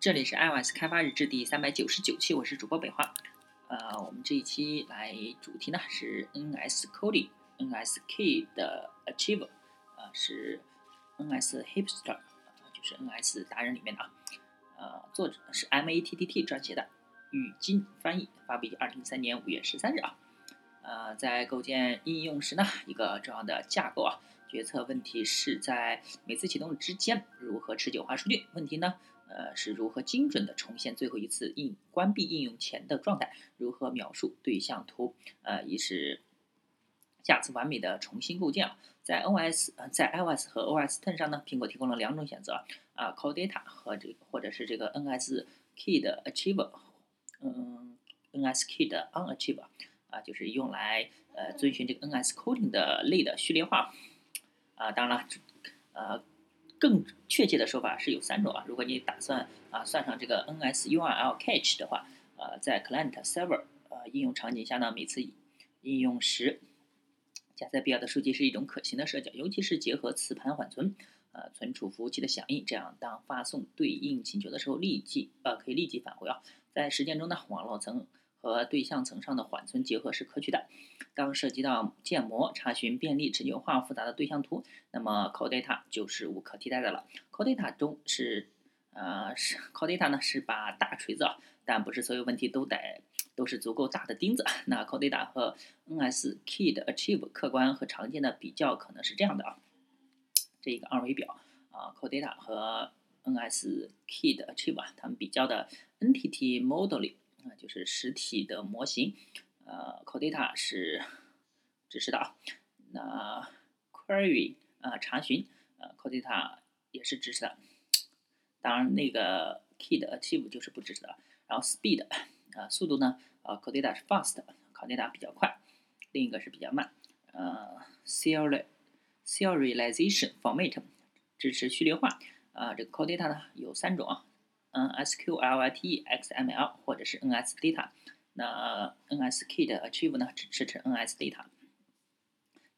这里是 iOS 开发日志第三百九十九期，我是主播北华。呃，我们这一期来主题呢是 NS Coding，NS Key 的 Achiever，呃是 NS Hipster，就是 NS 达人里面的啊。呃，作者是 MATTT 撰写的，语金翻译，发布于二零一三年五月十三日啊。呃，在构建应用时呢，一个重要的架构啊，决策问题是在每次启动之间如何持久化数据？问题呢？呃，是如何精准的重现最后一次应关闭应用前的状态？如何描述对象图？呃，以使下次完美的重新构建。在 OS 呃，在 iOS 和 OS Ten 上呢，苹果提供了两种选择啊，Call Data 和这个或者是这个 NS Key 的 Achieve，嗯，NS Key 的 Unachieve 啊，就是用来呃遵循这个 NS Coding 的类的序列化啊。当然了，呃。更确切的说法是有三种啊。如果你打算啊算上这个 NSURL catch 的话，呃，在 Client Server 呃应用场景下呢，每次应用时加载必要的数据是一种可行的设计，尤其是结合磁盘缓存，呃，存储服务器的响应，这样当发送对应请求的时候，立即呃可以立即返回啊。在实践中呢，网络层。和对象层上的缓存结合是可取的。当涉及到建模、查询便利、持久化复杂的对象图，那么 CodeData 就是无可替代的了。CodeData 中是，呃，是 CodeData 呢是把大锤子啊，但不是所有问题都得都是足够大的钉子。那 CodeData 和 NS Key 的 Achieve 客观和常见的比较可能是这样的啊，这一个二维表啊，CodeData 和 NS Key 的 Achieve 啊，它们比较的 Entity Modeling。啊，就是实体的模型，呃，CodeData 是支持的啊。那 Query 啊，查询，呃，CodeData 也是支持的。当然，那个 Key 的 Achieve 就是不支持的。然后 Speed 啊，速度呢，呃，CodeData 是 fast，co-data 比较快，另一个是比较慢。呃，Serial Serialization Format 支持序列化。啊，这个 CodeData 呢有三种啊。嗯，SQLite XML 或者是 NS Data，那 NS Key 的 Achieve 呢只支持 NS Data。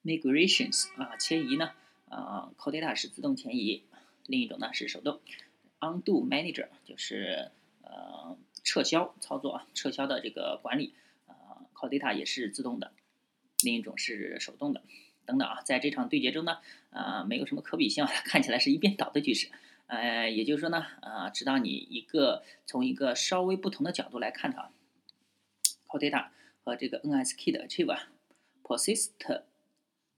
Migrations 啊，迁移呢，啊，CodeData 是自动迁移，另一种呢是手动。Undo Manager 就是呃撤销操作啊，撤销的这个管理，啊，CodeData 也是自动的，另一种是手动的，等等啊，在这场对决中呢，啊，没有什么可比性，看起来是一边倒的局势。呃，也就是说呢，呃，指导你一个从一个稍微不同的角度来看它，CodeData 和这个 N S K 的 achieve 啊，persist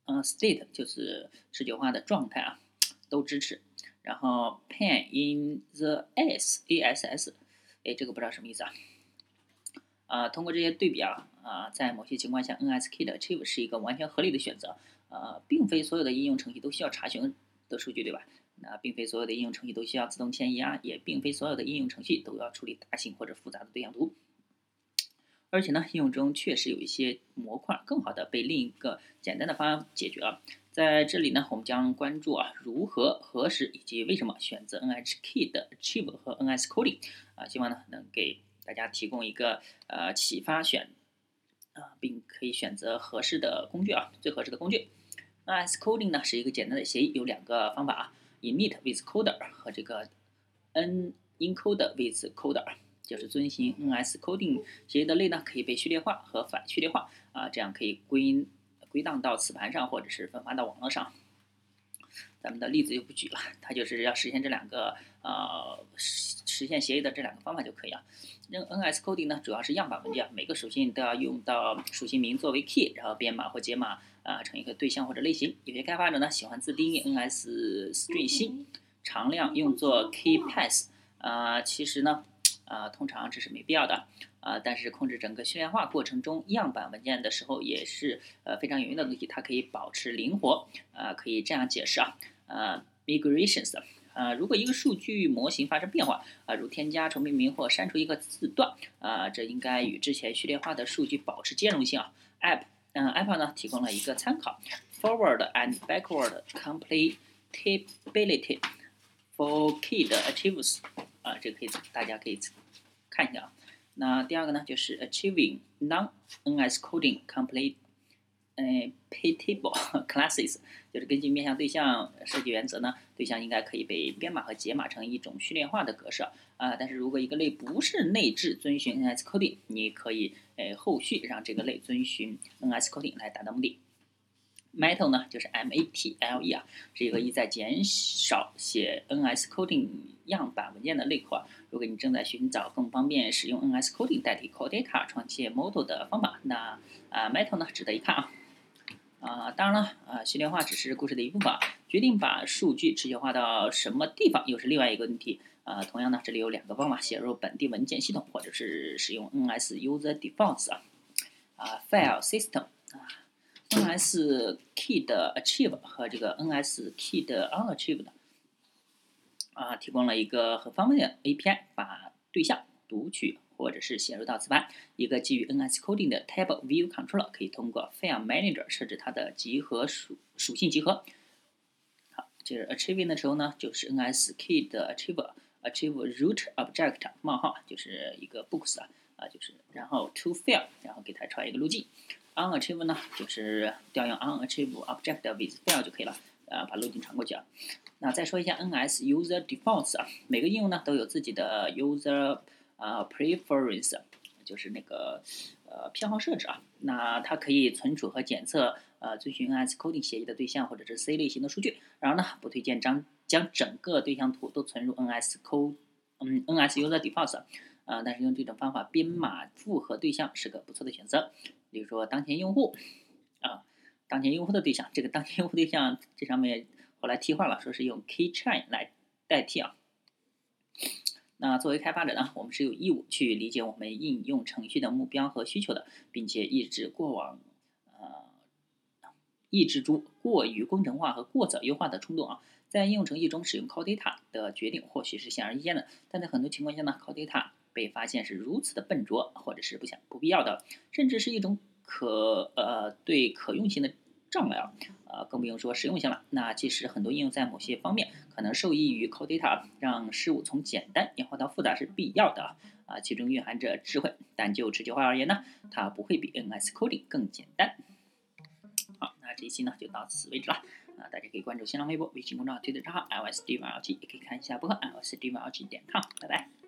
嗯，State 就是持久化的状态啊，都支持。然后 Pan in the S，ASS，哎，这个不知道什么意思啊。啊，通过这些对比啊，啊，在某些情况下 N S K 的 Achieve 是一个完全合理的选择。呃，并非所有的应用程序都需要查询的数据，对吧？那并非所有的应用程序都需要自动迁移啊，也并非所有的应用程序都要处理大型或者复杂的对象图。而且呢，应用中确实有一些模块更好的被另一个简单的方案解决了。在这里呢，我们将关注啊如何、何时以及为什么选择 N H K 的 Achieve 和 NS Coding 啊，希望呢能给大家提供一个呃启发选啊，并可以选择合适的工具啊，最合适的工具。NS Coding 呢是一个简单的协议，有两个方法啊。Init with coder 和这个 n encode with coder 就是遵循 NS coding 协议的类呢，可以被序列化和反序列化啊，这样可以归归档到磁盘上或者是分发到网络上。咱们的例子就不举了，它就是要实现这两个呃实实现协议的这两个方法就可以了。那 NS coding 呢，主要是样板文件，每个属性都要用到属性名作为 key，然后编码或解码啊成一个对象或者类型。有些开发者呢喜欢自定义 NS string 星，常量用作 key path，啊，其实呢，啊，通常这是没必要的。啊，但是控制整个序列化过程中样板文件的时候也是呃非常有用的东西，它可以保持灵活。啊，可以这样解释啊，呃，migrations，呃，如果一个数据模型发生变化，啊，如添加、重命名或删除一个字段，啊，这应该与之前序列化的数据保持兼容性啊。App，嗯，App 呢提供了一个参考，forward and backward compatibility for key 的 achieves，啊，这个可以大家可以看一下啊。那第二个呢，就是 achieving non-NS coding complete 嗯，Paytable classes 就是根据面向对象设计原则呢，对象应该可以被编码和解码成一种序列化的格式啊。但是如果一个类不是内置遵循 NS coding，你可以诶后续让这个类遵循 NS coding 来达到目的。Metal 呢，就是 M A T L E 啊，是一个意在减少写 NS coding 样板文件的类库。如果你正在寻找更方便使用 NS coding 代替 CodeData 创建 Model 的方法，那啊 Metal 呢值得一看啊。啊，当然了，啊，序列化只是故事的一部分，决定把数据持续化到什么地方又是另外一个问题。啊，同样呢，这里有两个方法：写入本地文件系统，或者是使用 NS User Defaults 啊，啊，File System 啊，NS Key 的 Achieve 和这个 NS Key 的 Unachieved 啊，提供了一个很方便的 API，把对象读取。或者是写入到磁盘，一个基于 NS Coding 的 Table View Controller 可以通过 File Manager 设置它的集合属属性集合。好，就是 Achieving 的时候呢，就是 NS Key 的 Achieve Achieve Root Object 冒号就是一个 Books 啊啊就是然后 To File 然后给它传一个路径。Unachieve 呢就是调用 Unachieve Object with File 就可以了啊把路径传过去啊。那再说一下 NS User Defaults 啊，每个应用呢都有自己的 User 啊，preference 就是那个呃偏好设置啊，那它可以存储和检测呃遵循 NS coding 协议的对象或者是 C 类型的数据。然后呢，不推荐将将整个对象图都存入 NSCo 嗯，NS user defaults 啊，但是用这种方法编码复合对象是个不错的选择。比如说当前用户啊，当前用户的对象，这个当前用户对象这上面后来替换了，说是用 keychain 来代替啊。那作为开发者呢，我们是有义务去理解我们应用程序的目标和需求的，并且抑制过往，呃，抑制住过于工程化和过早优化的冲动啊。在应用程序中使用 Call Data 的决定或许是显而易见的，但在很多情况下呢，Call Data 被发现是如此的笨拙，或者是不想不必要的，甚至是一种可呃对可用性的。障碍啊，呃，更不用说实用性了。那其实很多应用在某些方面可能受益于 Code Data，让事物从简单演化到复杂是必要的啊，其中蕴含着智慧。但就持续化而言呢，它不会比 NS Coding 更简单。好，那这一期呢就到此为止了。啊，大家可以关注新浪微博、微信公众号、推特账号 LSD 二幺七，也可以看一下博客 LSD 二幺七点 com。拜拜。